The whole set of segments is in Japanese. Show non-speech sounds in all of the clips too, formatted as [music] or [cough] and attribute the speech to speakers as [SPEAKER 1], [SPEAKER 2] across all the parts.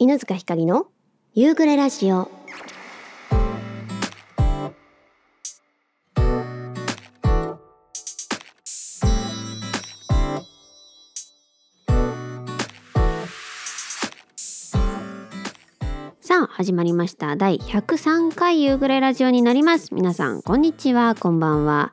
[SPEAKER 1] 犬塚ひかりの夕暮れラジオ。さあ始まりました。第103回夕暮れラジオになります。皆さんこんにちは。こんばんは。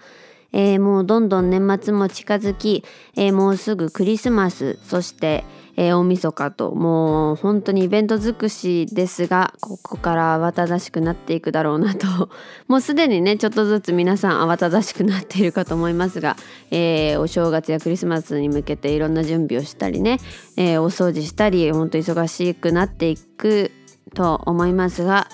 [SPEAKER 1] えー、もうどんどん年末も近づき、えー、もうすぐクリスマスそして、えー、大晦日ともう本当にイベント尽くしですがここから慌ただしくなっていくだろうなと。[laughs] もうすでにねちょっとずつ皆さん慌ただしくなっているかと思いますが、えー、お正月やクリスマスに向けていろんな準備をしたりね、えー、お掃除したり本当忙しくなっていくと思いますが、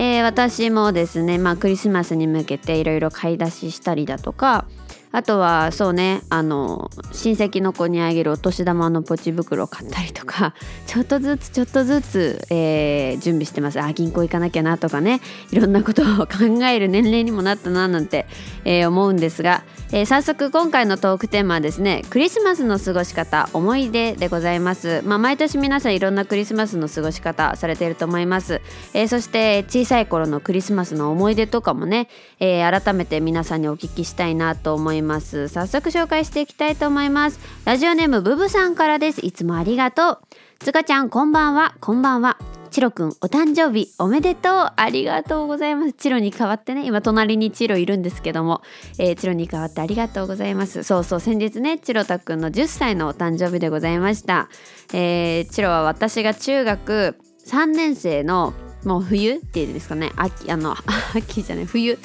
[SPEAKER 1] えー、私もですね、まあ、クリスマスに向けていろいろ買い出ししたりだとかあとはそうねあの親戚の子にあげるお年玉のポチ袋を買ったりとか [laughs] ちょっとずつちょっとずつ、えー、準備してます。あ銀行行かなきゃなとかねいろんなことを考える年齢にもなったななんて、えー、思うんですが、えー、早速今回のトークテーマはですねクリスマスの過ごし方思い出でございます、まあ、毎年皆さんいろんなクリスマスの過ごし方されていると思います、えー、そして小さい頃のクリスマスの思い出とかもね、えー、改めて皆さんにお聞きしたいなと思います。早速紹介していきたいと思います。ラジオネームブブさんからです。いつもありがとう。つかちゃんこんばんは。こんばんは。チロくんお誕生日おめでとう。ありがとうございます。チロに代わってね今隣にチロいるんですけども、えー、チロに代わってありがとうございます。そうそう先日ねチロタくんの10歳のお誕生日でございました、えー、チロは私が中学3年生のもう冬っていうんですかね。秋あの [laughs] 秋じゃない冬、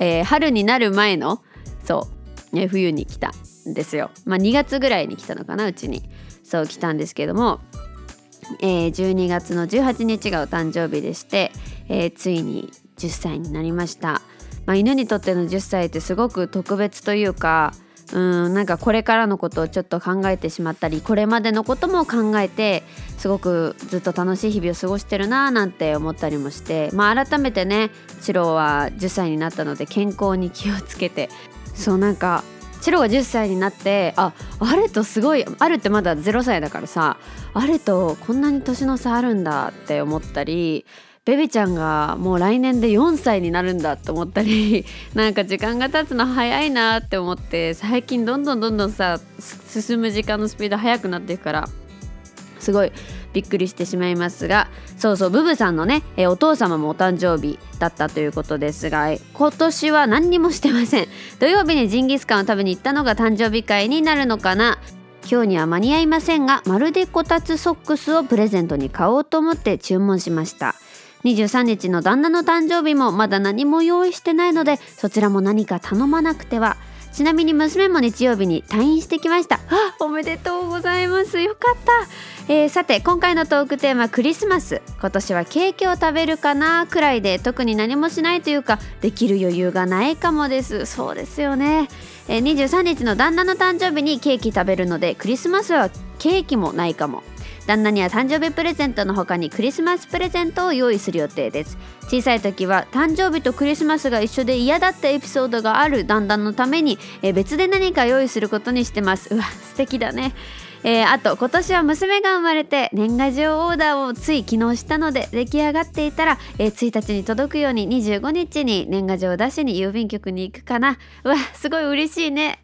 [SPEAKER 1] えー、春になる前のそう、ね、冬に来たんですよ。まあ2月ぐらいに来たのかなうちに。そう来たんですけども。えー、12月の18日がお誕生日でして、えー、ついに10歳になりました、まあ、犬にとっての10歳ってすごく特別というかうんなんかこれからのことをちょっと考えてしまったりこれまでのことも考えてすごくずっと楽しい日々を過ごしてるなーなんて思ったりもして、まあ、改めてねチロは10歳になったので健康に気をつけてそうなんかチロが10歳になってああれとすごいあるってまだ0歳だからさアルとこんなに年の差あるんだって思ったりベビちゃんがもう来年で4歳になるんだって思ったり [laughs] なんか時間が経つの早いなって思って最近どんどんどんどんさ進む時間のスピード速くなっていくから。すごいびっくりしてしまいますがそうそうブブさんのね、えお父様もお誕生日だったということですが今年は何にもしてません。[laughs] 土曜日にジンギスカンを食べに行ったのが誕生日会になるのかな。今日には間に合いませんがまるでこたつソックスをプレゼントに買おうと思って注文しました。23日の旦那の誕生日もまだ何も用意してないのでそちらも何か頼まなくては。ちなみに娘も日曜日に退院してきました。あおめでとうございます。よかった、えー、さて今回のトークテーマクリスマス。今年はケーキを食べるかなくらいで特に何もしないというかできる余裕がないかもです。そうですよね、えー、23日の旦那の誕生日にケーキ食べるのでクリスマスはケーキもないかも。旦那には誕生日プレゼントの他にクリスマスプレゼントを用意する予定です。小さい時は誕生日とクリスマスが一緒で嫌だったエピソードがある旦那のために別で何か用意することにしてます。うわ素敵だね。えー、あと今年は娘が生まれて年賀状オーダーをつい昨日したので出来上がっていたら、えー、1日に届くように25日に年賀状を出しに郵便局に行くかな。うわすごい嬉しいね。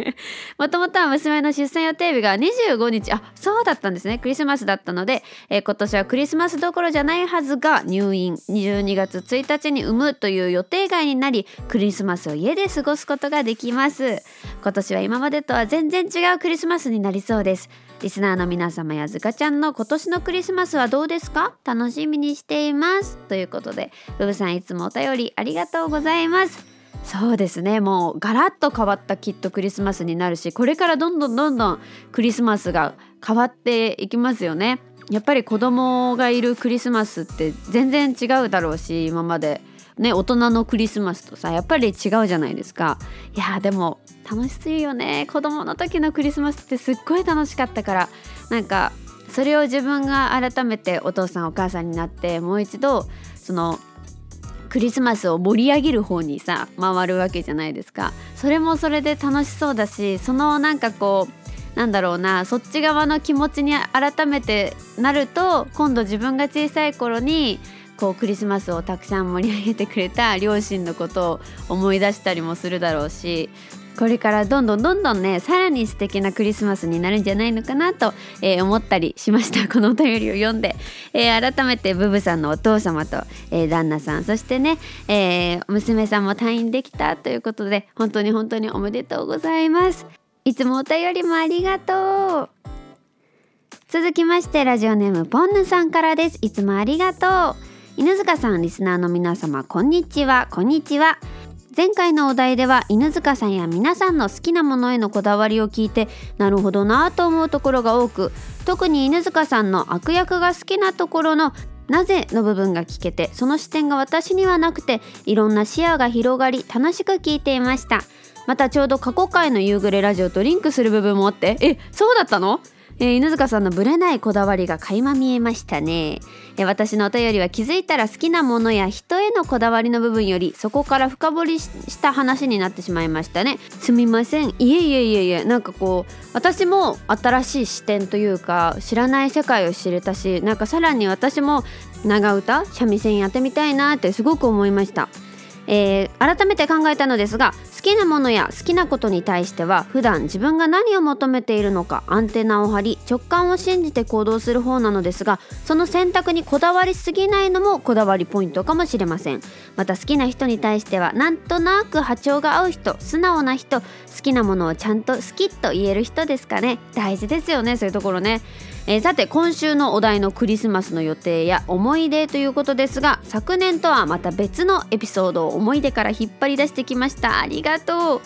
[SPEAKER 1] [laughs] もともとは娘の出産予定日が25日。あそうだったんですね。クリスマスだったので、えー、今年はクリスマスどころじゃないはずが入院。12月1日に産むという予定外になりクリスマスを家で過ごすことができます。今年は今までとは全然違うクリスマスになりそうです。リスナーの皆様やずかちゃんの今年のクリスマスはどうですか？楽しみにしています。ということでブブさんいつもお便りありがとうございます。そうですね。もうガラッと変わったきっとクリスマスになるしこれからどんどんどんどんクリスマスが変わっていきますよね。やっぱり子供がいるクリスマスって全然違うだろうし今まで。ね大人のクリスマスとさやっぱり違うじゃないですか。いやでも楽しいよね。子供の時のクリスマスってすっごい楽しかったから。なんかそれを自分が改めてお父さんお母さんになってもう一度そのクリスマスを盛り上げる方にさ回るわけじゃないですか。それもそれで楽しそうだしそのなんかこうなんだろうなそっち側の気持ちに改めてなると今度自分が小さい頃にこうクリスマスをたくさん盛り上げてくれた両親のことを思い出したりもするだろうしこれからどんどんどんどんねさらに素敵なクリスマスになるんじゃないのかなと、えー、思ったりしました。このお便りを読んで、えー、改めてブブさんのお父様と、えー、旦那さんそしてね、え娘さんも退院できたということで本当に本当におめでとうございます。いつもお便りもありがとう。続きましてラジオネームポンヌさんからです。いつもありがとう。犬塚さんリスナーの皆様こんにちは。こんにちは。前回のお題では犬塚さんや皆さんの好きなものへのこだわりを聞いてなるほどなと思うところが多く特に犬塚さんの悪役が好きなところのなぜの部分が聞けてその視点が私にはなくていろんな視野が広がり楽しく聞いていました。またちょうど過去回の夕暮れラジオとリンクする部分もあってえそうだったの？えー、犬塚さんのブレないこだわりが垣間見えましたね、え、私のお便りは気づいたら好きなものや人へのこだわりの部分よりそこから深掘りした話になってしまいましたね。すみません。いえいえいえいえ。なんかこう私も新しい視点というか知らない世界を知れたしなんかさらに私も長唄三味線やってみたいなってすごく思いました。えー、改めて考えたのですが好きなものや好きなことに対しては普段自分が何を求めているのかアンテナを張り直感を信じて行動する方なのですがその選択にこだわりすぎないのもこだわりポイントかもしれません。また好きな人に対してはなんとなく波長が合う人素直な人好きなものをちゃんと好きと言える人ですかね。大事ですよねそういうところね。えー、さて今週のお題のクリスマスの予定や思い出ということですが昨年とはまた別のエピソードを思い出から引っ張り出してきました。ありがとう。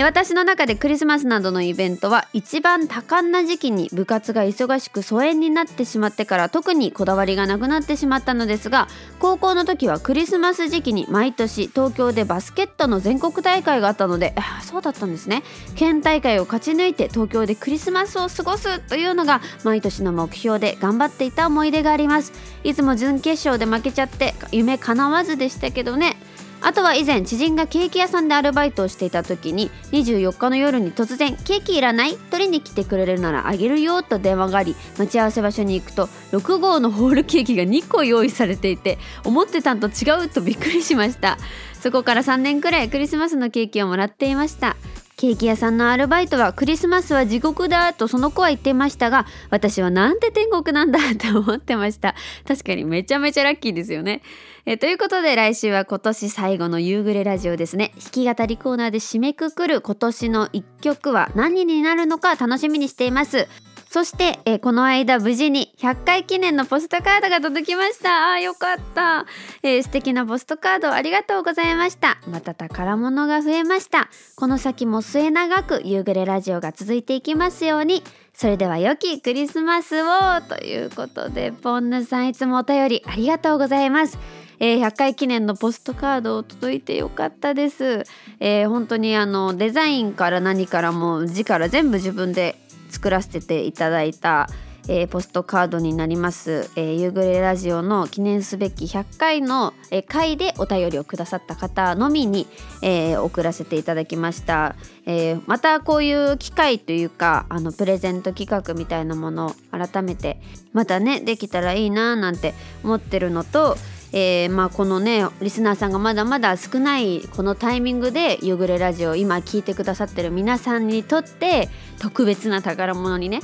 [SPEAKER 1] 私の中でクリスマスなどのイベントは一番多感な時期に部活が忙しく疎遠になってしまってから特にこだわりがなくなってしまったのですが高校の時はクリスマス時期に毎年東京でバスケットの全国大会があったのでそうだったんですね。県大会を勝ち抜いて東京でクリスマスを過ごすというのが毎年の目標で頑張っていた思い出があります。いつも準決勝で負けちゃって夢叶わずでしたけどね。あとは以前知人がケーキ屋さんでアルバイトをしていた時に24日の夜に突然「ケーキいらない？取りに来てくれるならあげるよ」と電話があり待ち合わせ場所に行くと6号のホールケーキが2個用意されていて思ってたんと違うとびっくりしました。そこから3年くらいクリスマスのケーキをもらっていましたケーキ屋さんのアルバイトはクリスマスは地獄だとその子は言っていましたが私はなんて天国なんだって思ってました。確かにめちゃめちゃラッキーですよね。えということで来週は今年最後の夕暮れラジオですね。弾き語りコーナーで締めくくる今年の一曲は何になるのか楽しみにしています。そして、え、この間無事に100回記念のポストカードが届きました。あよかった、えー、素敵なポストカードありがとうございました。また宝物が増えました。この先も末永く夕暮れラジオが続いていきますように。それでは良きクリスマスを。ということでポンヌさんいつもお便りありがとうございます。えー、100回記念のポストカードを届いてよかったです、えー、本当にあのデザインから何からも字から全部自分で作らせていただいた、えー、ポストカードになります、えー、夕暮れラジオの記念すべき100回の、えー、回でお便りをくださった方のみに、えー、送らせていただきました、えー、またこういう機会というかあのプレゼント企画みたいなものを改めてまたねできたらいいななんて思ってるのとえー、まあ、このねリスナーさんがまだまだ少ないこのタイミングで「夕暮れラジオ」今聞いてくださってる皆さんにとって特別な宝物にね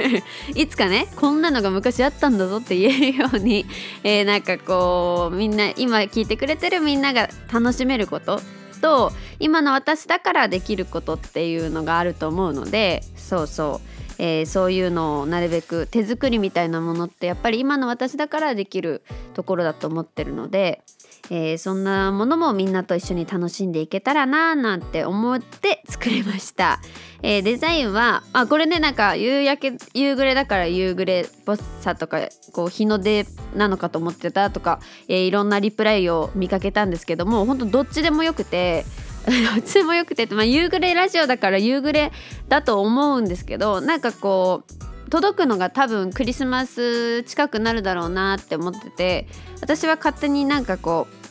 [SPEAKER 1] [laughs] いつかねこんなのが昔あったんだぞって言えるように、えー、なんかこうみんな今聞いてくれてるみんなが楽しめることと今の私だからできることっていうのがあると思うのでそうそう。えー、そういうのをなるべく手作りみたいなものってやっぱり今の私だからできるところだと思ってるので、えー、そんなものもみんなと一緒に楽しんでいけたらななんて思って作りました、えー、デザインはあこれねなんか夕焼け夕暮れだから夕暮れっぽさとかこう日の出なのかと思ってたとか、え、いろんなリプライを見かけたんですけども本当どっちでもよくて [laughs] どっちもよくて、まあ、夕暮れラジオだから夕暮れだと思うんですけどなんかこう届くのが多分クリスマス近くなるだろうなって思ってて私は勝手になんかこう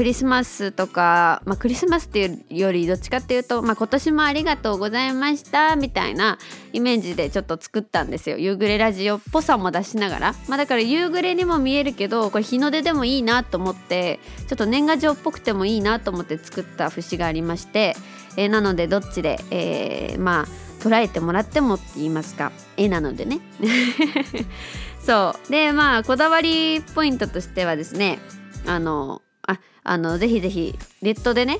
[SPEAKER 1] クリスマスとか、まあ、クリスマスっていうよりどっちかっていうと、まあ、今年もありがとうございましたみたいなイメージでちょっと作ったんですよ。夕暮れラジオっぽさも出しながら、まあ、だから夕暮れにも見えるけどこれ日の出でもいいなと思ってちょっと年賀状っぽくてもいいなと思って作った節がありまして、えー、なのでどっちで、えー、まあ捉えてもらってもって言いますか。絵なのでね。[laughs] そう。でまあこだわりポイントとしてはですねあのあのぜひぜひネットでね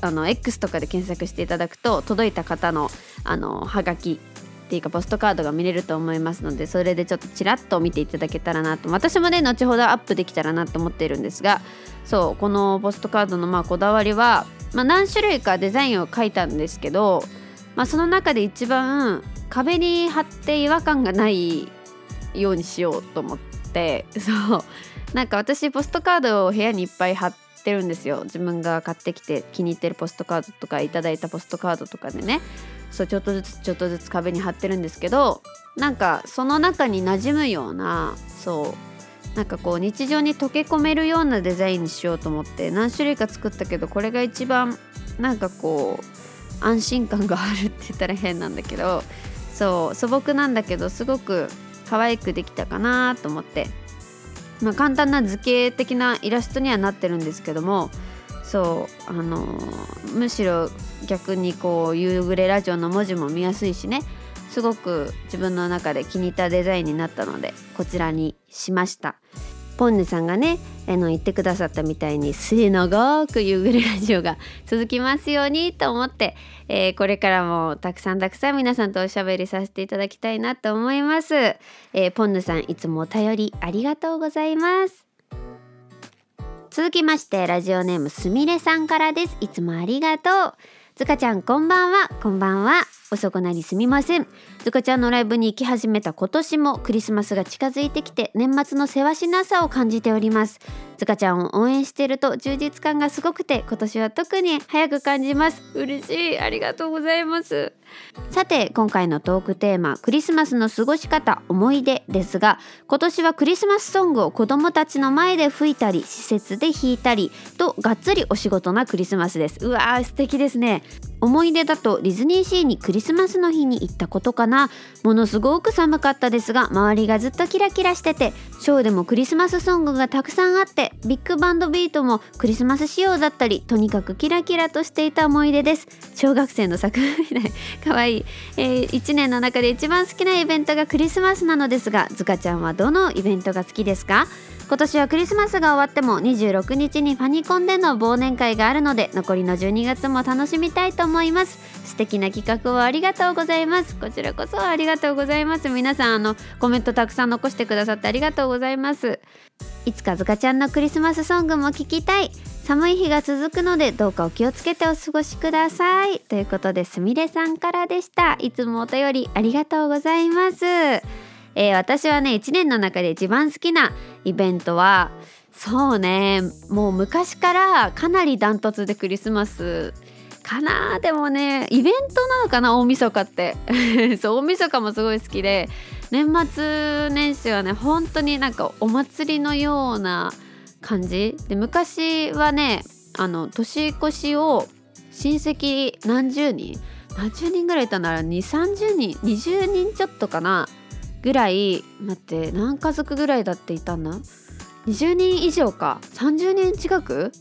[SPEAKER 1] あの X とかで検索していただくと届いた方のあのハガキっていうかポストカードが見れると思いますのでそれでちょっとちらっと見ていただけたらなと。私もね後ほどアップできたらなと思っているんですがそうこのポストカードのまあこだわりは、まあ、何種類かデザインを描いたんですけど、まあ、その中で一番壁に貼って違和感がないようにしようと思ってそうなんか私ポストカードを部屋にいっぱい貼ってるんですよ。自分が買ってきて気に入ってるポストカードとかいただいたポストカードとかでね。そうちょっとずつちょっとずつ壁に貼ってるんですけどなんかその中に馴染むようなそうなんかこう日常に溶け込めるようなデザインにしようと思って何種類か作ったけどこれが一番なんかこう安心感があるって言ったら変なんだけどそう素朴なんだけどすごく可愛くできたかなと思って、まあ、簡単な図形的なイラストにはなってるんですけどもそうあの、むしろ逆にこう夕暮れラジオの文字も見やすいしねすごく自分の中で気に入ったデザインになったのでこちらにしました。ポンヌさんがねあの言ってくださったみたいに末永く夕暮れラジオが続きますようにと思って、えー、これからもたくさんたくさん皆さんとおしゃべりさせていただきたいなと思います、えー、ポンヌさんいつもお便りありがとうございます。続きましてラジオネームすみれさんからです。いつもありがとう。ずかちゃんこんばんは。こんばんは。遅くなりすみません。ずかちゃんのライブに行き始めた今年もクリスマスが近づいてきて年末のせわしなさを感じております。ずかちゃんを応援していると充実感がすごくて今年は特に早く感じます。嬉しい。ありがとうございます。さて今回のトークテーマクリスマスの過ごし方思い出ですが今年はクリスマスソングを子供たちの前で吹いたり施設で弾いたりとがっつりお仕事なクリスマスです。うわー素敵ですね。思い出だとディズニーシーにクリスマスの日に行ったことかな？ものすごく寒かったですが周りがずっとキラキラしててショーでもクリスマスソングがたくさんあってビッグバンドビートもクリスマス仕様だったりとにかくキラキラとしていた思い出です。小学生の作品みたいかわいい、えー、1年の中で一番好きなイベントがクリスマスなのですがずかちゃんはどのイベントが好きですか？今年はクリスマスが終わっても26日にファニコンでの忘年会があるので残りの12月も楽しみたいと思います。素敵な企画をありがとうございます。こちらこそありがとうございます。皆さんあのコメントたくさん残してくださってありがとうございます。いつかずかちゃんのクリスマスソングも聞きたい。寒い日が続くのでどうかお気をつけてお過ごしください。ということですみれさんからでした。いつもお便りありがとうございます。えー、私はね1年の中で一番好きなイベントはそうねもう昔からかなりダントツでクリスマスかな。でもねイベントなのかな大晦日って。[laughs] そう大晦日もすごい好きで年末年始はね本当になんかお祭りのような感じ。で昔はねあの年越しを親戚何十人？何十人ぐらいいたなら2 3 0人？20人ちょっとかな。ぐらい待って何家族ぐらいだっていたんだ？20人以上か。30人近く？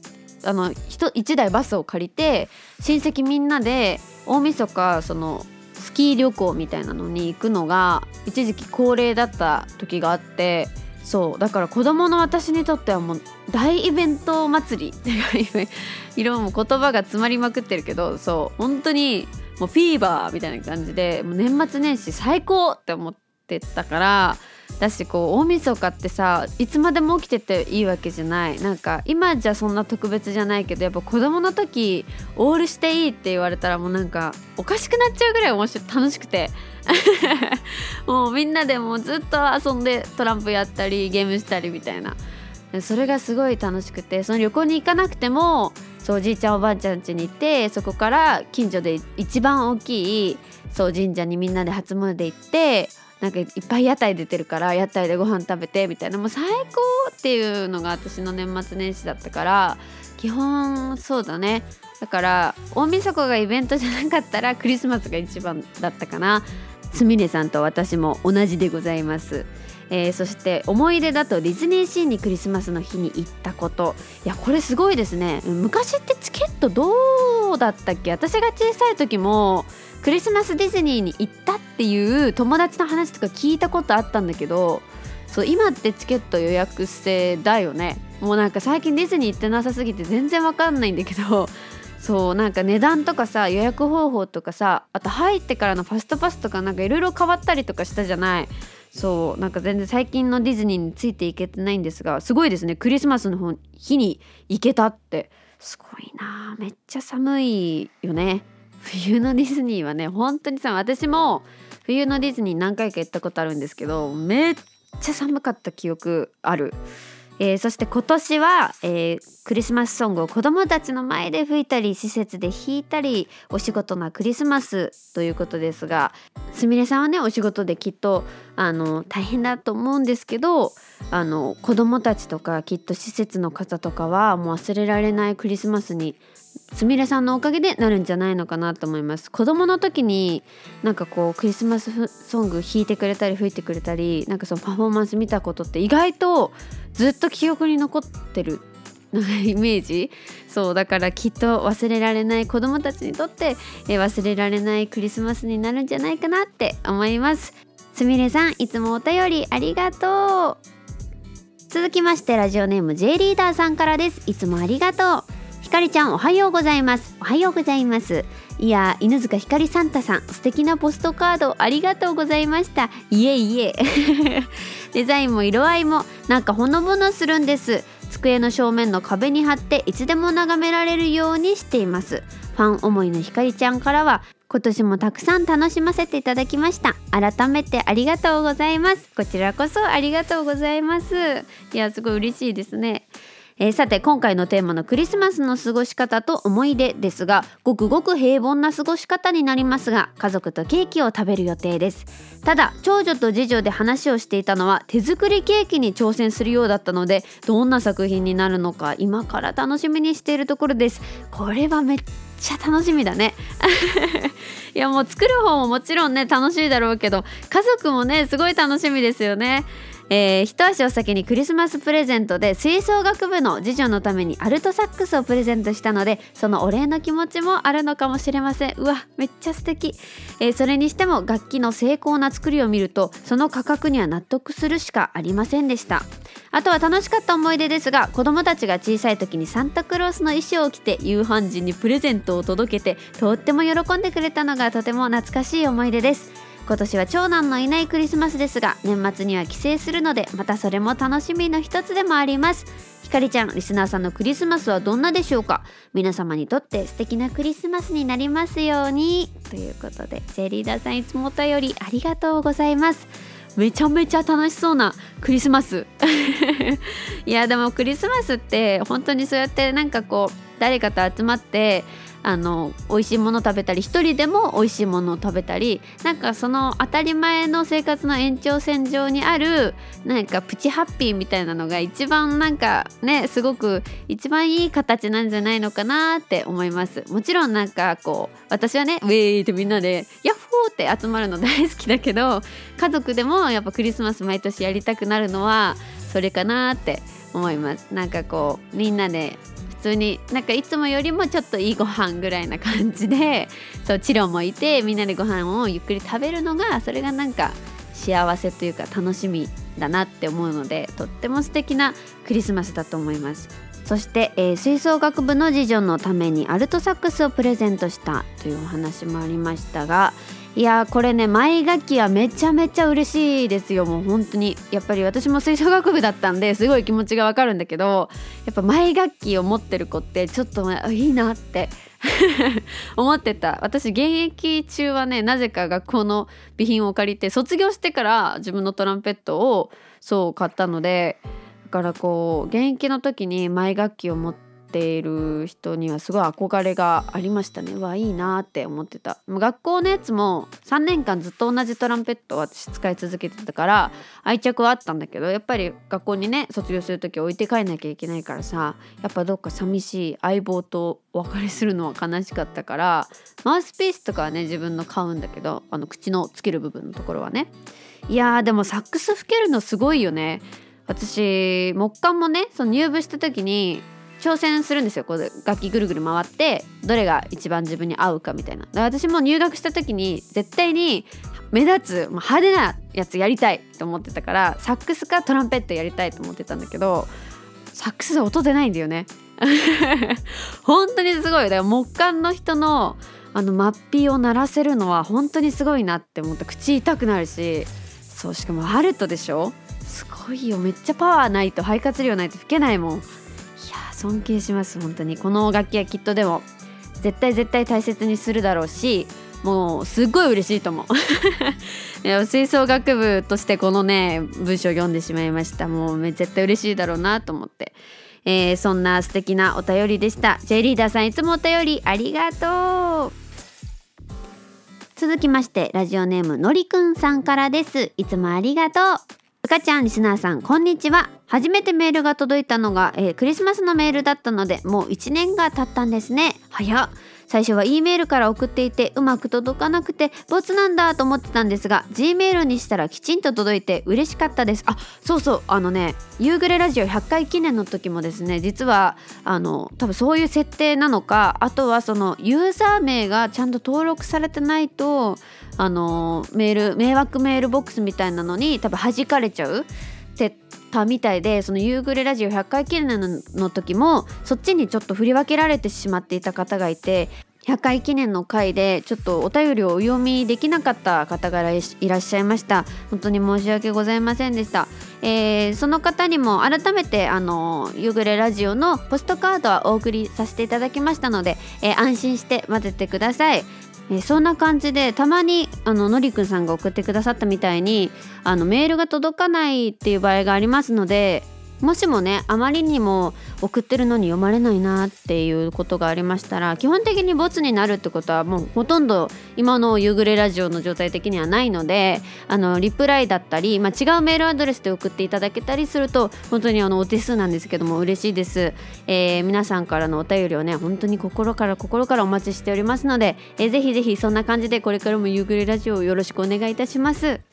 [SPEAKER 1] あの 1, 1台バスを借りて親戚みんなで大晦日そのスキー旅行みたいなのに行くのが一時期恒例だった時があってそう。だから子供の私にとってはもう大イベント祭り。[laughs] 色も言葉が詰まりまくってるけどそう。本当にもうフィーバーみたいな感じでもう年末年始最高って思って。てたからだしこう大晦日ってさいつまでも起きてていいわけじゃない。なんか今じゃそんな特別じゃないけどやっぱ子供の時オールしていいって言われたらもうなんかおかしくなっちゃうぐらい面白楽しくて。[laughs] もうみんなでもずっと遊んでトランプやったりゲームしたりみたいな。それがすごい楽しくてその旅行に行かなくてもそうおじいちゃんおばあちゃん家に行ってそこから近所で一番大きいそう神社にみんなで初詣行ってなんかいっぱい屋台出てるから屋台でご飯食べてみたいな。もう最高っていうのが私の年末年始だったから基本そうだね。だから大晦日がイベントじゃなかったらクリスマスが一番だったかな。すみれさんと私も同じでございます、えー、そして思い出だとディズニーシーにクリスマスの日に行ったこと。いやこれすごいですね。昔ってチケットどうだったっけ？私が小さい時もクリスマスディズニーに行ったっていう友達の話とか聞いたことあったんだけどそう今ってチケット予約制だよね。もうなんか最近ディズニー行ってなさすぎて全然わかんないんだけど [laughs] そうなんか値段とかさ予約方法とかさあと入ってからのファストパスとかなんかいろいろ変わったりとかしたじゃない。そうなんか全然最近のディズニーについていけてないんですがすごいですね。クリスマスの日に行けたって。すごいなめっちゃ寒いよね。冬のディズニーはね本当にさ私も冬のディズニー何回か行ったことあるんですけどめっちゃ寒かった記憶ある。えー、そして今年は、えー、クリスマスソングを子どもたちの前で吹いたり施設で弾いたりお仕事なクリスマスということですがすみれさんはねお仕事できっとあの大変だと思うんですけどあの子どもたちとかきっと施設の方とかはもう忘れられないクリスマスにすみれさんのおかげでなるんじゃないのかなと思います。子供の時になんかこうクリスマスソング弾いてくれたり吹いてくれたりなんかそのパフォーマンス見たことって意外とずっと記憶に残ってるイメージ。そうだからきっと忘れられない子供たちにとって、え忘れられないクリスマスになるんじゃないかなって思います。すみれさんいつもお便りありがとう。続きましてラジオネーム J リーダーさんからです。いつもありがとう。かりちゃんおはようございます。おはようございます。いや犬塚ひかりサンタさん素敵なポストカードありがとうございました。いえいえ。[laughs] デザインも色合いもなんかほのぼのするんです。机の正面の壁に貼っていつでも眺められるようにしています。ファン思いのひかりちゃんからは今年もたくさん楽しませていただきました。改めてありがとうございます。こちらこそありがとうございます。いやすごい嬉しいですね。えー、さて今回のテーマのクリスマスの過ごし方と思い出ですがごくごく平凡な過ごし方になりますが家族とケーキを食べる予定です。ただ長女と次女で話をしていたのは手作りケーキに挑戦するようだったのでどんな作品になるのか今から楽しみにしているところです。これはめっちゃ楽しみだね。[laughs] いやもう作る方ももちろんね楽しいだろうけど家族もねすごい楽しみですよね。えー、一足お先にクリスマスプレゼントで吹奏楽部の次女のためにアルトサックスをプレゼントしたのでそのお礼の気持ちもあるのかもしれません。うわめっちゃ素敵、えー、それにしても楽器の精巧な作りを見るとその価格には納得するしかありませんでした。あとは楽しかった思い出ですが子供たちが小さい時にサンタクロースの衣装を着て夕飯時にプレゼントを届けてとっても喜んでくれたのがとても懐かしい思い出です。今年は長男のいないクリスマスですが年末には帰省するのでまたそれも楽しみの一つでもあります。ひかりちゃんリスナーさんのクリスマスはどんなでしょうか？皆様にとって素敵なクリスマスになりますように。ということでジェリーダーさんいつもお便りありがとうございます。めちゃめちゃ楽しそうなクリスマス。[laughs] いやでもクリスマスって本当にそうやってなんかこう誰かと集まってあの美味しいもの食べたり一人でも美味しいものを食べたりなんかその当たり前の生活の延長線上にあるなんかプチハッピーみたいなのが一番なんかねすごく一番いい形なんじゃないのかなって思います。もちろんなんかこう私はねウェーってみんなでヤッホーって集まるの大好きだけど家族でもやっぱクリスマス毎年やりたくなるのはそれかなって思います。なんかこうみんなで通になんかいつもよりもちょっといいご飯ぐらいな感じで [laughs] そうチロもいてみんなでご飯をゆっくり食べるのがそれがなんか幸せというか楽しみだなって思うのでとっても素敵なクリスマスだと思います。そして、えー、吹奏楽部の次女のためにアルトサックスをプレゼントしたというお話もありましたがいやこれね前楽器はめちゃめちゃ嬉しいですよ。もう本当に。やっぱり私も吹奏楽部だったんですごい気持ちがわかるんだけどやっぱ前楽器を持ってる子ってちょっといいなって [laughs] 思ってた。私現役中はねなぜか学校の備品を借りて卒業してから自分のトランペットをそう買ったのでだからこう現役の時に前楽器を持ってっている人にはすごい憧れがありましたね。わいいなって思ってた。学校のやつも3年間ずっと同じトランペットを私使い続けてたから愛着はあったんだけどやっぱり学校にね卒業する時置いて帰んなきゃいけないからさやっぱどっか寂しい相棒とお別れするのは悲しかったからマウスピースとかはね自分の買うんだけどあの口のつける部分のところはね。いやーでもサックス吹けるのすごいよね。私木管もねその入部した時に挑戦するんですよ。こう楽器ぐるぐる回ってどれが一番自分に合うかみたいな。私も入学した時に絶対に目立つ派手なやつやりたいと思ってたからサックスかトランペットやりたいと思ってたんだけどサックスで音出ないんだよね。[laughs] 本当にすごい。だから木管の人のあのマッピーを鳴らせるのは本当にすごいなって思って口痛くなるしそうしかもハルトでしょ？すごいよ。めっちゃパワーないと肺活量ないと吹けないもん。や尊敬します本当に。この楽器はきっとでも絶対絶対大切にするだろうしもうすっごい嬉しいと思う。[laughs] いや吹奏楽部としてこのね文章を読んでしまいました。もう絶対嬉しいだろうなと思って、えー、そんな素敵なお便りでした。J リーダーさんいつもお便りありがとう。続きましてラジオネームのりくんさんからです。いつもありがとう。うかちゃんリスナーさんこんにちは。初めてメールが届いたのが、えー、クリスマスのメールだったのでもう1年が経ったんですね。早っ。最初は E メールから送っていてうまく届かなくてボツなんだと思ってたんですが G メールにしたらきちんと届いて嬉しかったです。あそうそう。あのね夕暮れラジオ100回記念の時もですね実はあの多分そういう設定なのかあとはそのユーザー名がちゃんと登録されてないとあのメール迷惑メールボックスみたいなのに多分弾かれちゃう。ってたみたいでその夕暮れラジオ100回記念の時もそっちにちょっと振り分けられてしまっていた方がいて100回記念の回でちょっとお便りをお読みできなかった方がいらっしゃいました。本当に申し訳ございませんでした、えー、その方にも改めてあの夕暮れラジオのポストカードはお送りさせていただきましたので、えー、安心して待っててください。えー、そんな感じでたまにあののりくんさんが送ってくださったみたいにあのメールが届かないっていう場合がありますのでもしもねあまりにも送ってるのに読まれないなっていうことがありましたら基本的にボツになるってことはもうほとんど今の夕暮れラジオの状態的にはないのであのリプライだったり、まあ、違うメールアドレスで送っていただけたりすると本当にあのお手数なんですけども嬉しいです、えー、皆さんからのお便りをね本当に心から心からお待ちしておりますので、えー、ぜひぜひそんな感じでこれからも夕暮れラジオをよろしくお願いいたします。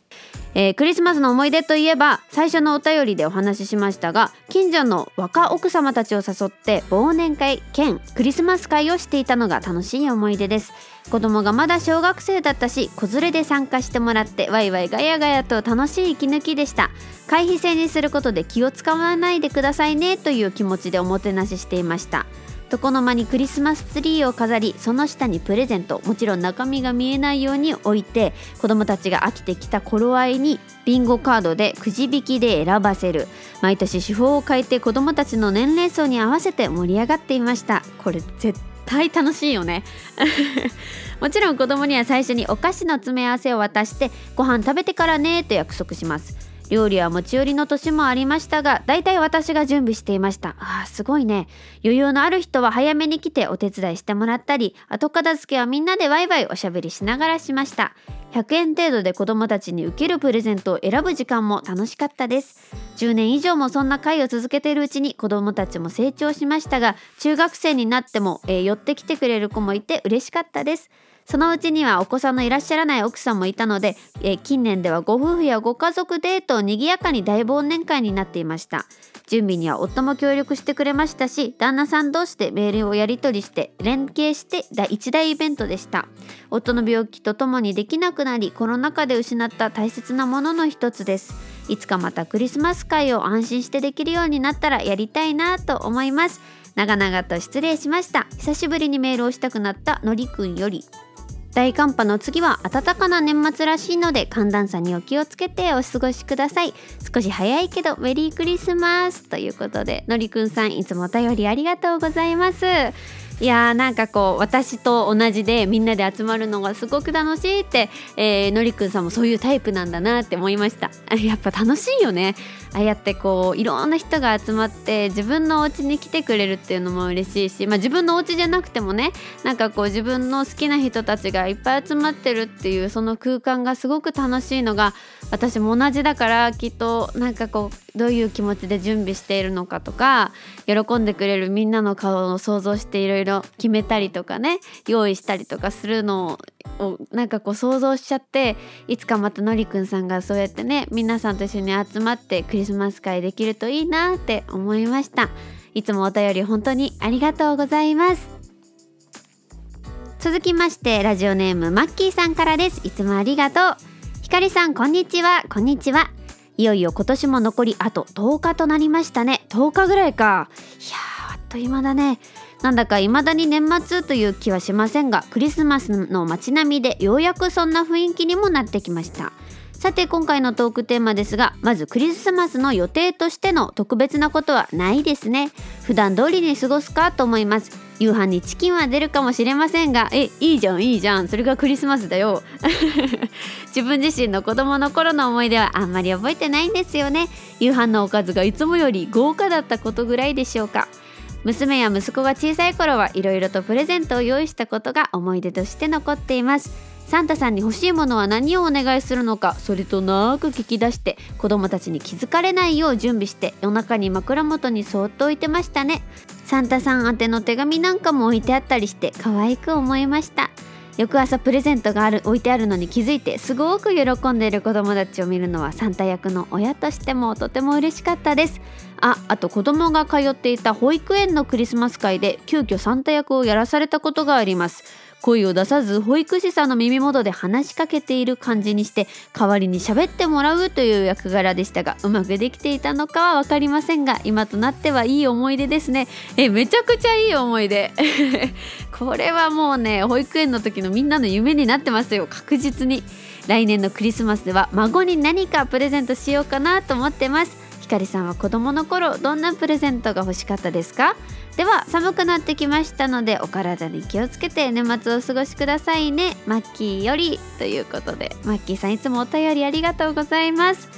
[SPEAKER 1] えー、クリスマスの思い出といえば最初のお便りでお話ししましたが近所の若奥様たちを誘って忘年会兼クリスマス会をしていたのが楽しい思い出です。子供がまだ小学生だったし子連れで参加してもらってワイワイガヤガヤと楽しい息抜きでした。回避制にすることで気を使わないでくださいねという気持ちでおもてなししていました。床の間にクリスマスツリーを飾りその下にプレゼントもちろん中身が見えないように置いて子どもたちが飽きてきた頃合いにビンゴカードでくじ引きで選ばせる。毎年手法を変えて子どもたちの年齢層に合わせて盛り上がっていました。これ絶対楽しいよね。[laughs] もちろん子供には最初にお菓子の詰め合わせを渡してご飯食べてからねと約束します。料理は持ち寄りの年もありましたが大体私が準備していました。あすごいね。余裕のある人は早めに来てお手伝いしてもらったり後片付けはみんなでワイワイおしゃべりしながらしました。100円程度で子供たちに受けるプレゼントを選ぶ時間も楽しかったです。10年以上もそんな会を続けているうちに子供たちも成長しましたが中学生になっても、えー、寄ってきてくれる子もいて嬉しかったです。そのうちにはお子さんのいらっしゃらない奥さんもいたので、え、近年ではご夫婦やご家族でと賑やかに大忘年会になっていました。準備には夫も協力してくれましたし旦那さん同士でメールをやり取りして連携して一大イベントでした。夫の病気とともにできなくなりコロナ禍で失った大切なものの一つです。いつかまたクリスマス会を安心してできるようになったらやりたいなと思います。長々と失礼しました。久しぶりにメールをしたくなったのりくんより。大寒波の次は暖かな年末らしいので寒暖差にお気をつけてお過ごしください。少し早いけどメリークリスマス。ということでのりくんさんいつもお便りありがとうございます。いやーなんかこう私と同じでみんなで集まるのがすごく楽しいって、えー、のりくんさんもそういうタイプなんだなって思いました。やっぱ楽しいよね。ああやってこういろんな人が集まって自分のお家に来てくれるっていうのも嬉しいし、まあ、自分のお家じゃなくてもねなんかこう自分の好きな人たちがいっぱい集まってるっていうその空間がすごく楽しいのが私も同じだからきっとなんかこうどういう気持ちで準備しているのかとか喜んでくれるみんなの顔を想像していろいろ決めたりとかね用意したりとかするのをなんかこう想像しちゃっていつかまたのりくんさんがそうやってね皆さんと一緒に集まってクリスマス会できるといいなって思いました。いつもお便り本当にありがとうございます。続きましてラジオネームマッキーさんからです。いつもありがとう。ひかりさんこんにちは。こんにちは。いよいよ今年も残りあと10日となりましたね。10日ぐらいか。いやあっという間だね。なんだか未だに年末という気はしませんがクリスマスの街並みでようやくそんな雰囲気にもなってきました。さて今回のトークテーマですがまずクリスマスの予定としての特別なことはないですね。普段通りに過ごすかと思います。夕飯にチキンは出るかもしれませんがえいいじゃんいいじゃん。それがクリスマスだよ。[laughs] 自分自身の子供の頃の思い出はあんまり覚えてないんですよね。夕飯のおかずがいつもより豪華だったことぐらいでしょうか。娘や息子が小さい頃はいろいろとプレゼントを用意したことが思い出として残っています。サンタさんに欲しいものは何をお願いするのかそれとなく聞き出して子供たちに気づかれないよう準備して夜中に枕元にそっと置いてましたね。サンタさん宛ての手紙なんかも置いてあったりして可愛く思いました。翌朝プレゼントがある置いてあるのに気づいてすごく喜んでいる子供たちを見るのはサンタ役の親としてもとても嬉しかったです。ああと子供が通っていた保育園のクリスマス会で急遽サンタ役をやらされたことがあります。声を出さず保育士さんの耳元で話しかけている感じにして代わりに喋ってもらうという役柄でしたがうまくできていたのかは分かりませんが今となってはいい思い出ですね。えめちゃくちゃいい思い出。[laughs] これはもうね保育園の時のみんなの夢になってますよ。確実に。来年のクリスマスでは孫に何かプレゼントしようかなと思ってます。かりさんは子供の頃どんなプレゼントが欲しかったですか？では寒くなってきましたのでお体に気をつけて年末をお過ごしくださいね。マッキーよりということでマッキーさんいつもお便りありがとうございます。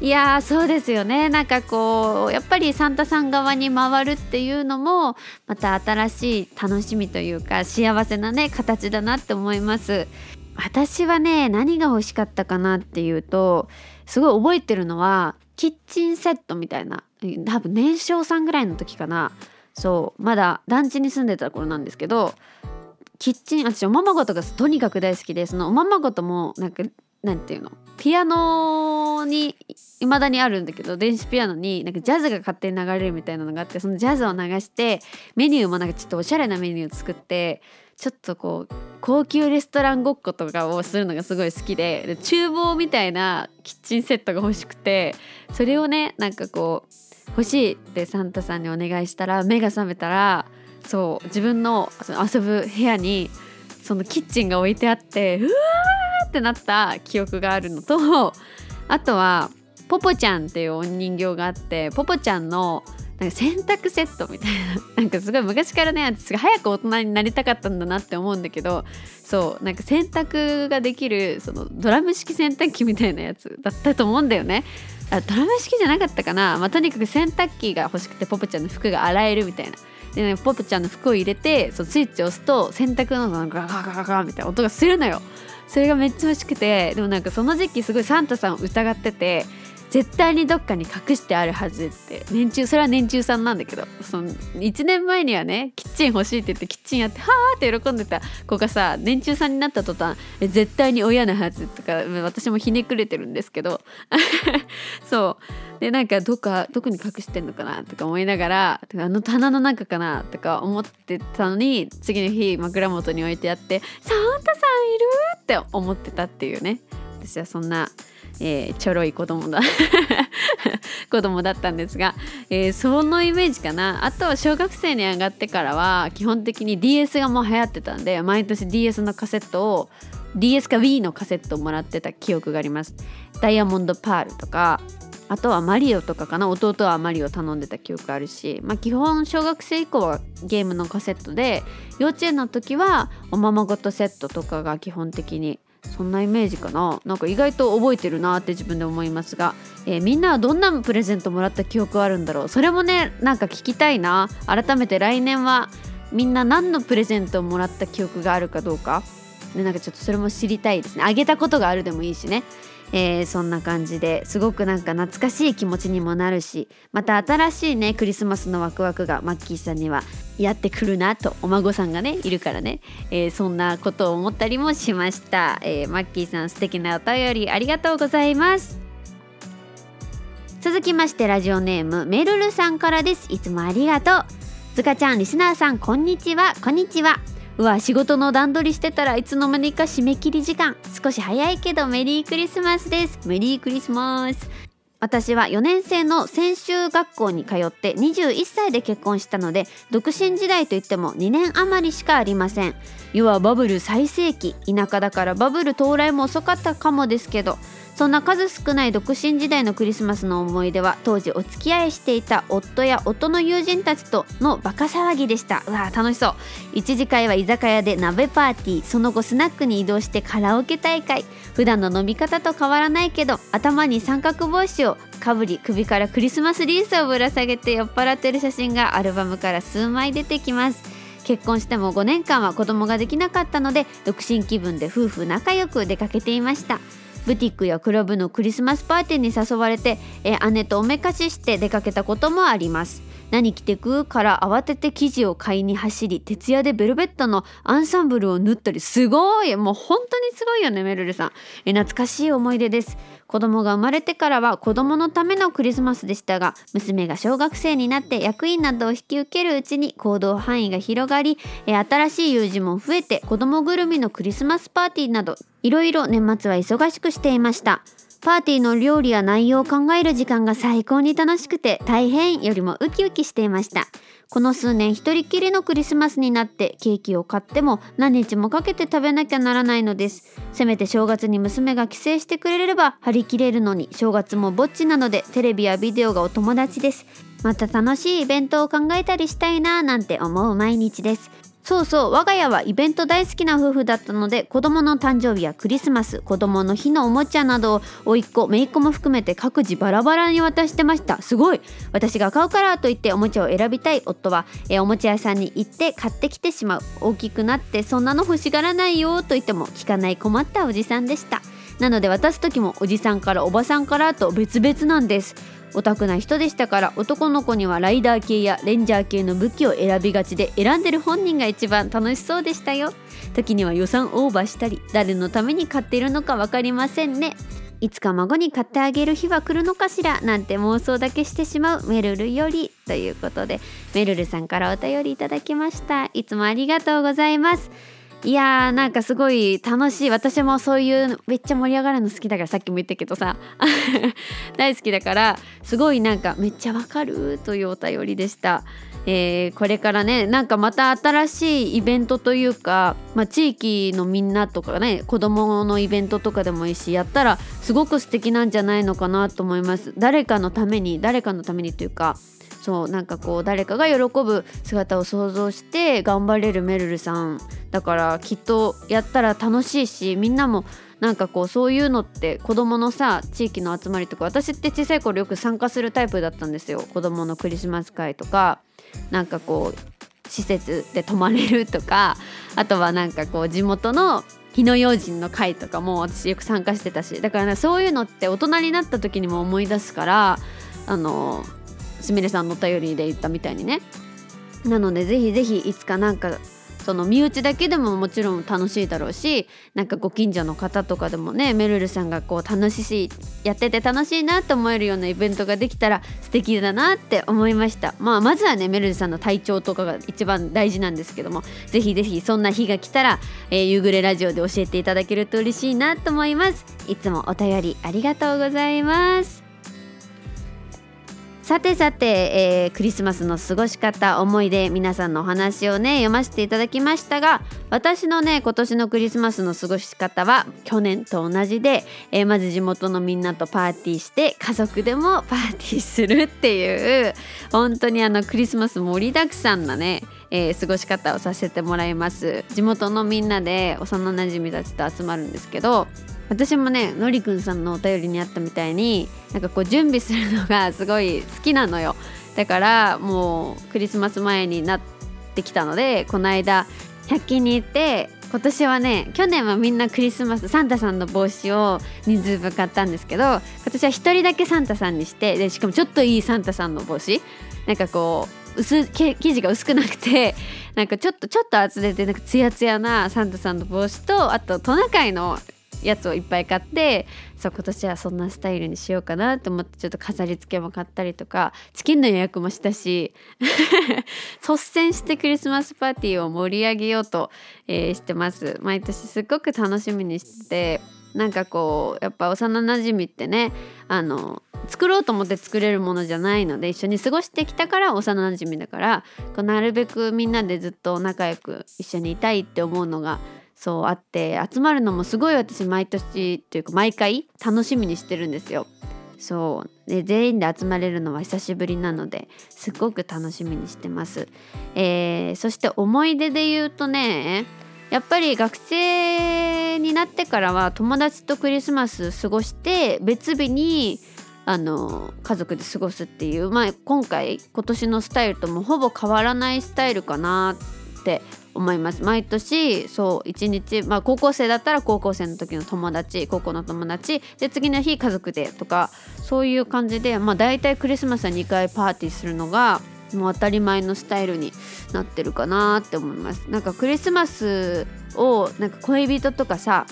[SPEAKER 1] いやーそうですよね。なんかこうやっぱりサンタさん側に回るっていうのもまた新しい楽しみというか幸せなね形だなって思います。私はね何が欲しかったかなっていうとすごい覚えてるのはキッチンセットみたいな多分年少さんぐらいの時かな。そうまだ団地に住んでた頃なんですけどキッチン私おままごとがとにかく大好きでそのおままごともなんかなんていうのピアノにいまだにあるんだけど電子ピアノになんかジャズが勝手に流れるみたいなのがあってそのジャズを流してメニューもなんかちょっとおしゃれなメニュー作ってちょっとこう高級レストランごっことかをするのがすごい好きでで厨房みたいなキッチンセットが欲しくてそれをねなんかこう欲しいってサンタさんにお願いしたら目が覚めたらそう自分の遊ぶ部屋にそのキッチンが置いてあってうわーってなった記憶があるのとあとはポポちゃんっていうお人形があってポポちゃんのなんか洗濯セットみたいな。なんかすごい昔からね私が早く大人になりたかったんだなって思うんだけどそうなんか洗濯ができるそのドラム式洗濯機みたいなやつだったと思うんだよね。あドラム式じゃなかったかな、まあ、とにかく洗濯機が欲しくてポポちゃんの服が洗えるみたいな。で、ね、ポポちゃんの服を入れてそうスイッチを押すと洗濯のガガガガガみたいな音がするのよ。それがめっちゃ欲しくて。でもなんかその時期すごいサンタさんを疑ってて絶対にどっかに隠してあるはずって。年中それは年中さんなんだけど。その1年前にはねキッチン欲しいって言ってキッチンやってはーって喜んでた。子がさ年中さんになった途端え絶対に親のはずとか私もひねくれてるんですけど。[laughs] そう。でなんかどっかどこに隠してんのかなとか思いながらあの棚の中かなとか思ってたのに次の日枕元に置いてあってサンタさんいるって思ってたっていうね。私はそんなえー、ちょろい子供だ。[laughs] 子供だったんですが、えー、そのイメージかな。あと小学生に上がってからは基本的に DS がもう流行ってたんで毎年 DS のカセットを DS か Wii のカセットをもらってた記憶があります。ダイヤモンドパールとかあとはマリオとかかな。弟はマリオ頼んでた記憶あるし、まあ、基本小学生以降はゲームのカセットで幼稚園の時はおままごとセットとかが基本的にそんなイメージかな。なんか意外と覚えてるなって自分で思いますが、えー、みんなはどんなプレゼントもらった記憶あるんだろう。それもねなんか聞きたいな。改めて来年はみんな何のプレゼントをもらった記憶があるかどうか。でなんかちょっとそれも知りたいですね。あげたことがあるでもいいしね。えー、そんな感じですごくなんか懐かしい気持ちにもなるしまた新しいねクリスマスのワクワクがマッキーさんにはやってくるなとお孫さんがねいるからね、えー、そんなことを思ったりもしました、えー、マッキーさん素敵なお便りありがとうございます。続きましてラジオネームめるるさんからです。いつもありがとう。ずかちゃんリスナーさんこんにちは。こんにちは。うわ仕事の段取りしてたらいつの間にか締め切り時間。少し早いけどメリークリスマスです。メリークリスマス。私は4年生の専修学校に通って21歳で結婚したので独身時代といっても2年余りしかありません。要はバブル最盛期田舎だからバブル到来も遅かったかもですけどそんな数少ない独身時代のクリスマスの思い出は当時お付き合いしていた夫や夫の友人たちとのバカ騒ぎでした。うわ楽しそう。一次会は居酒屋で鍋パーティーその後スナックに移動してカラオケ大会。普段の飲み方と変わらないけど頭に三角帽子をかぶり首からクリスマスリースをぶら下げて酔っ払ってる写真がアルバムから数枚出てきます。結婚しても5年間は子供ができなかったので独身気分で夫婦仲良く出かけていました。ブティックやクラブのクリスマスパーティーに誘われて、え姉とおめかしして出かけたこともあります。何着てく？から慌てて生地を買いに走り徹夜でベルベットのアンサンブルを縫ったりすごい！もう本当にすごいよねめるるさん。え懐かしい思い出です。子供が生まれてからは子供のためのクリスマスでしたが娘が小学生になって役員などを引き受けるうちに行動範囲が広がり新しい友人も増えて子供ぐるみのクリスマスパーティーなどいろいろ年末は忙しくしていました。パーティーの料理や内容を考える時間が最高に楽しくて大変よりもウキウキしていました。この数年一人きりのクリスマスになってケーキを買っても何日もかけて食べなきゃならないのです。せめて正月に娘が帰省してくれれば張り切れるのに正月もぼっちなのでテレビやビデオがお友達です。また楽しいイベントを考えたりしたいななんて思う毎日です。そうそう我が家はイベント大好きな夫婦だったので子供の誕生日やクリスマス子供の日のおもちゃなどを甥っ子姪っ子も含めて各自バラバラに渡してました。すごい。私が買うからと言っておもちゃを選びたい夫はえおもちゃ屋さんに行って買ってきてしまう。大きくなってそんなの欲しがらないよと言っても聞かない困ったおじさんでした。なので渡す時もおじさんからおばさんからと別々なんです。オタクな人でしたから男の子にはライダー系やレンジャー系の武器を選びがちで選んでる本人が一番楽しそうでしたよ。時には予算オーバーしたり誰のために買っているのか分かりませんね。いつか孫に買ってあげる日は来るのかしらなんて妄想だけしてしまうメルルよりということでメルルさんからお便りいただきました。いつもありがとうございます。いやーなんかすごい楽しい。私もそういうめっちゃ盛り上がるの好きだからさっきも言ったけどさ。[laughs] 大好きだからすごいなんかめっちゃわかるというお便りでした。えー、これからねなんかまた新しいイベントというか、まあ、地域のみんなとかね子供のイベントとかでもいいしやったらすごく素敵なんじゃないのかなと思います。誰かのために誰かのためにというかそうなんかこう誰かが喜ぶ姿を想像して頑張れるめるるさん。だからきっとやったら楽しいしみんなもなんかこうそういうのって子どものさ地域の集まりとか私って小さい頃よく参加するタイプだったんですよ。子どものクリスマス会とか。なんかこう施設で泊まれるとかあとはなんかこう地元の火の用心の会とかも私よく参加してたし。だから、ね、そういうのって大人になった時にも思い出すからあのすみれさんのお便りで言ったみたいにね。なのでぜひぜひいつかなんかその身内だけでももちろん楽しいだろうしなんかご近所の方とかでもねめるるさんがこう楽しいやってて楽しいなと思えるようなイベントができたら素敵だなって思いました。まあまずはねめるるさんの体調とかが一番大事なんですけどもぜひぜひそんな日が来たら、えー、夕暮れラジオで教えていただけると嬉しいなと思います。いつもお便りありがとうございます。さてさて、えー、クリスマスの過ごし方思い出皆さんのお話をね読ませていただきましたが私のね今年のクリスマスの過ごし方は去年と同じで、えー、まず地元のみんなとパーティーして家族でもパーティーするっていう本当にあのクリスマス盛りだくさんなねえー、過ごし方をさせてもらいます。地元のみんなで幼なじみたちと集まるんですけど私もねのりくんさんのお便りにあったみたいになんかこう準備するのがすごい好きなのよ。だからもうクリスマス前になってきたのでこの間100均に行って今年はね去年はみんなクリスマスサンタさんの帽子を人数分買ったんですけど今年は1人だけサンタさんにしてでしかもちょっといいサンタさんの帽子。なんかこう薄生地が薄くなくてなんかちょっとちょっと厚手でなんかツヤツヤなサンタさんの帽子とあとトナカイのやつをいっぱい買ってそう今年はそんなスタイルにしようかなと思ってちょっと飾り付けも買ったりとかチキンの予約もしたし [laughs] 率先してクリスマスパーティーを盛り上げようと、えー、してます。毎年すっごく楽しみにしてなんかこうやっぱ幼なじみってねあの作ろうと思って作れるものじゃないので一緒に過ごしてきたから幼なじみだからこうなるべくみんなでずっと仲良く一緒にいたいって思うのがそうあって集まるのもすごい私毎年というか毎回楽しみにしてるんですよ。そうで全員で集まれるのは久しぶりなのですっごく楽しみにしてます。えー、そして思い出で言うとねやっぱり学生になってからは友達とクリスマス過ごして別日にあの家族で過ごすっていう、まあ、今回今年のスタイルともほぼ変わらないスタイルかなって思います毎年そう一日、まあ、高校生だったら高校生の時の友達高校の友達で次の日家族でとかそういう感じで、まあ、大体クリスマスは2回パーティーするのがもう当たり前のスタイルになってるかなって思いますなんかクリスマスをなんか恋人とかさ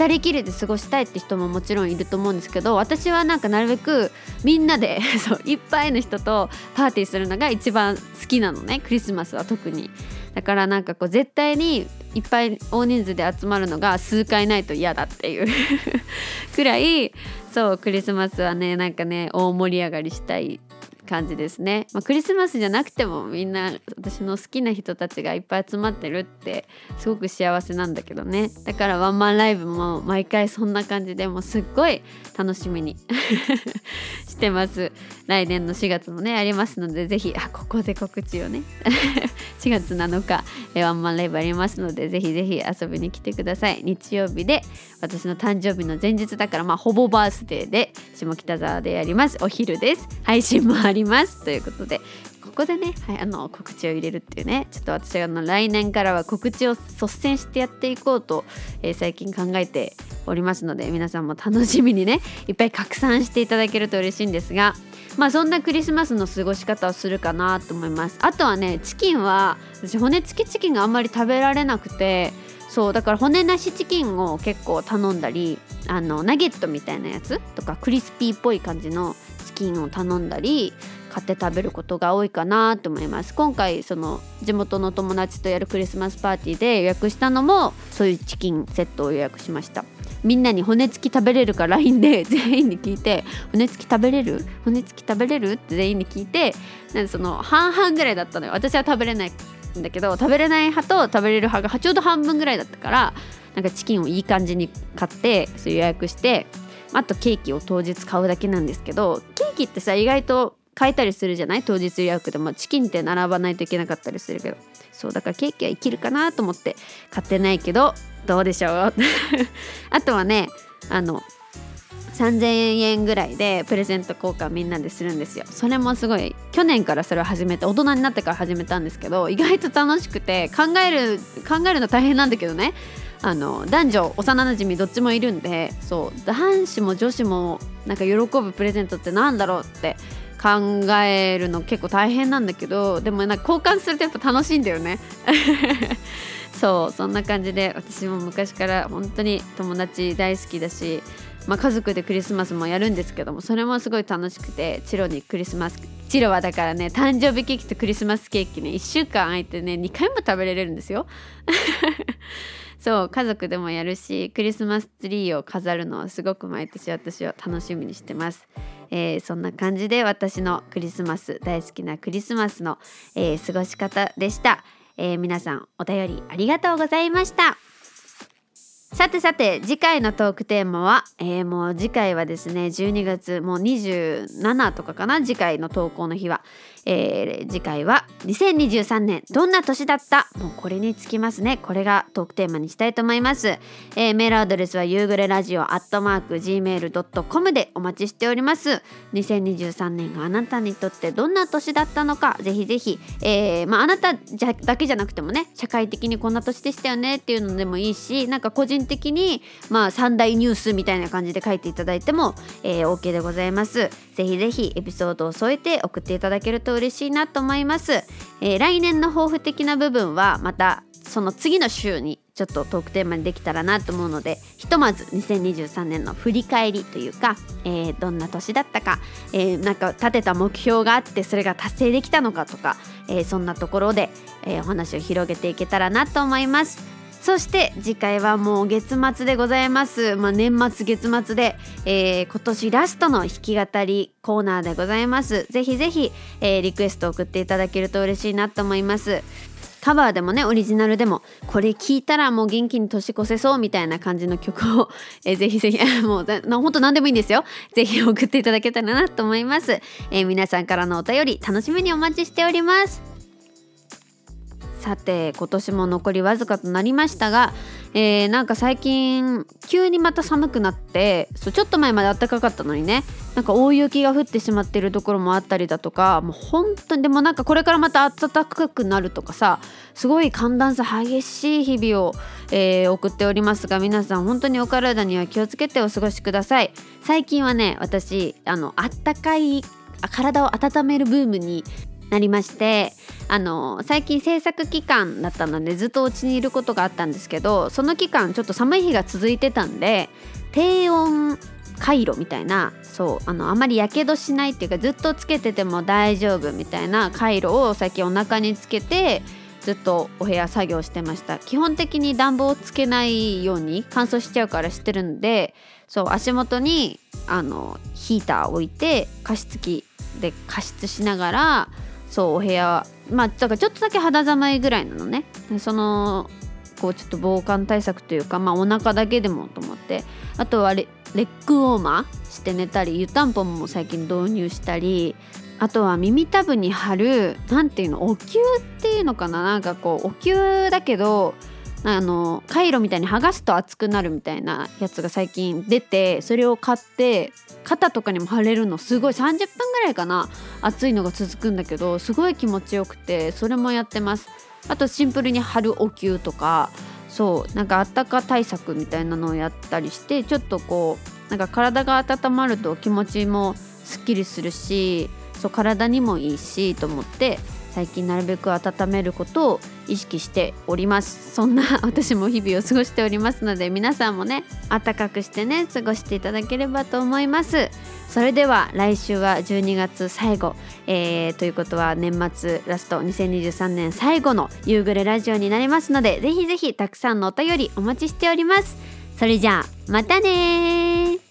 [SPEAKER 1] 2人きりで過ごしたいって人ももちろんいると思うんですけど私はなんかなるべくみんなで [laughs] そういっぱいの人とパーティーするのが一番好きなのねクリスマスは特に。だからなんかこう絶対にいっぱい大人数で集まるのが数回ないと嫌だっていう [laughs] くらいそうクリスマスはねなんかね大盛り上がりしたい感じですね、まあ、クリスマスじゃなくてもみんな私の好きな人たちがいっぱい集まってるってすごく幸せなんだけどね。だからワンマンライブも毎回そんな感じでもうすっごい楽しみに [laughs] してます。来年の4月もねありますのでぜひあここで告知をね。[laughs] 4月7日ワンマンライブありますのでぜひぜひ遊びに来てください。日曜日で私の誕生日の前日だからまあほぼバースデーで下北沢でやります。お昼です。配信もあります。ということでここでね、はい、あの告知を入れるっていうねちょっと私はあの来年からは告知を率先してやっていこうと、えー、最近考えておりますので皆さんも楽しみにねいっぱい拡散していただけると嬉しいんですがまあそんなクリスマスの過ごし方をするかなと思います。あとはねチキンは私骨付きチキンがあんまり食べられなくてそうだから骨なしチキンを結構頼んだりあのナゲットみたいなやつとかクリスピーっぽい感じのチキンを頼んだり買って食べることが多いかなと思います。今回その地元の友達とやるクリスマスパーティーで予約したのもそういうチキンセットを予約しました。みんなに骨付き食べれるか LINE で [laughs] 全員に聞いて骨付き食べれる？骨付き食べれる？って全員に聞いてなんその半々ぐらいだったのよ。私は食べれないんだけど食べれない派と食べれる派がちょうど半分ぐらいだったからなんかチキンをいい感じに買ってそう予約してあとケーキを当日買うだけなんですけどケーキってさ意外と買えたりするじゃない？当日予約でも。チキンって並ばないといけなかったりするけど。そうだからケーキは生きるかなと思って買ってないけどどうでしょう？[laughs] あとはねあの3000円ぐらいでプレゼント交換みんなでするんですよ。それもすごい去年からそれを始めて大人になってから始めたんですけど意外と楽しくて考える考えるの大変なんだけどね。あの男女幼なじみどっちもいるんでそう男子も女子もなんか喜ぶプレゼントってなんだろうって考えるの結構大変なんだけどでもなんか交換するとやっぱ楽しいんだよね。[laughs] そうそんな感じで私も昔から本当に友達大好きだしまあ、家族でクリスマスもやるんですけどもそれもすごい楽しくてチロにクリスマスチロはだからね誕生日ケーキとクリスマスケーキね1週間空いてね2回も食べれるんですよ。[laughs] そう家族でもやるしクリスマスツリーを飾るのはすごく毎年私は楽しみにしてます、えー、そんな感じで私のクリスマス大好きなクリスマスの、えー、過ごし方でした、えー、皆さんお便りありがとうございました。さてさて次回のトークテーマは、えー、もう次回はですね12月もう27とかかな次回の投稿の日は、えー、次回は2023年どんな年だった？もうこれにつきますね。これがトークテーマにしたいと思います、えー、メールアドレスは夕暮れラジオアットマーク Gmail.com でお待ちしております。2023年があなたにとってどんな年だったのかぜひぜひ、えー、まあ、あなたじゃだけじゃなくてもね社会的にこんな年でしたよねっていうのでもいいしなんか個人的にまあ三大ニュースみたいな感じで書いていただいても、えー、OK でございます。ぜひぜひエピソードを添えて送っていただけると嬉しいなと思います、えー、来年の抱負的な部分はまたその次の週にちょっとトークテーマにできたらなと思うのでひとまず2023年の振り返りというか、えー、どんな年だったか、えー、なんか立てた目標があってそれが達成できたのかとか、えー、そんなところで、えお話を広げていけたらなと思います。そして次回はもう月末でございます、まあ、年末月末で、えー、今年ラストの弾き語りコーナーでございます。ぜひぜひ、えー、リクエスト送っていただけると嬉しいなと思います。カバーでもねオリジナルでもこれ聞いたらもう元気に年越せそうみたいな感じの曲を、[laughs] えー、ぜひぜひもうほんと何でもいいんですよ。ぜひ送っていただけたらなと思います、えー、皆さんからのお便り楽しみにお待ちしております。さて今年も残りわずかとなりましたが、えー、なんか最近急にまた寒くなってそうちょっと前まで暖かかったのにねなんか大雪が降ってしまってるところもあったりだとかもう本当にでもなんかこれからまた暖かくなるとかさすごい寒暖差激しい日々を、えー、送っておりますが皆さん本当にお体には気をつけてお過ごしください。最近はね私あのあったかい体を温めるブームになりましてあの最近制作期間だったのでずっとお家にいることがあったんですけどその期間ちょっと寒い日が続いてたんで低温回路みたいなそうあのあまりやけどしないっていうかずっとつけてても大丈夫みたいな回路を最近お腹につけてずっとお部屋作業してました。基本的に暖房をつけないように乾燥しちゃうからしてるんでそう足元にあのヒーター置いて加湿器で加湿しながらそうお部屋。まあだからちょっとだけ肌寒いぐらいなのね。そのこうちょっと防寒対策というかまあお腹だけでもと思って。あとはレッグウォーマーして寝たり湯たんぽも最近導入したり。あとは耳たぶに貼る何ていうのお灸っていうのかな。なんかこうお灸だけどあのカイロみたいに剥がすと熱くなるみたいなやつが最近出てそれを買って肩とかにも貼れるのすごい30分ぐらいかな暑いのが続くんだけどすごい気持ちよくてそれもやってます。あとシンプルに貼るお灸とかそうなんかあったか対策みたいなのをやったりしてちょっとこうなんか体が温まると気持ちもすっきりするしそう体にもいいしと思って最近なるべく温めることを意識しております。そんな [laughs] 私も日々を過ごしておりますので皆さんもね暖かくしてね過ごしていただければと思います。それでは来週は12月最後、えー、ということは年末ラスト2023年最後の夕暮れラジオになりますのでぜひぜひたくさんのお便りお待ちしております。それじゃあまたね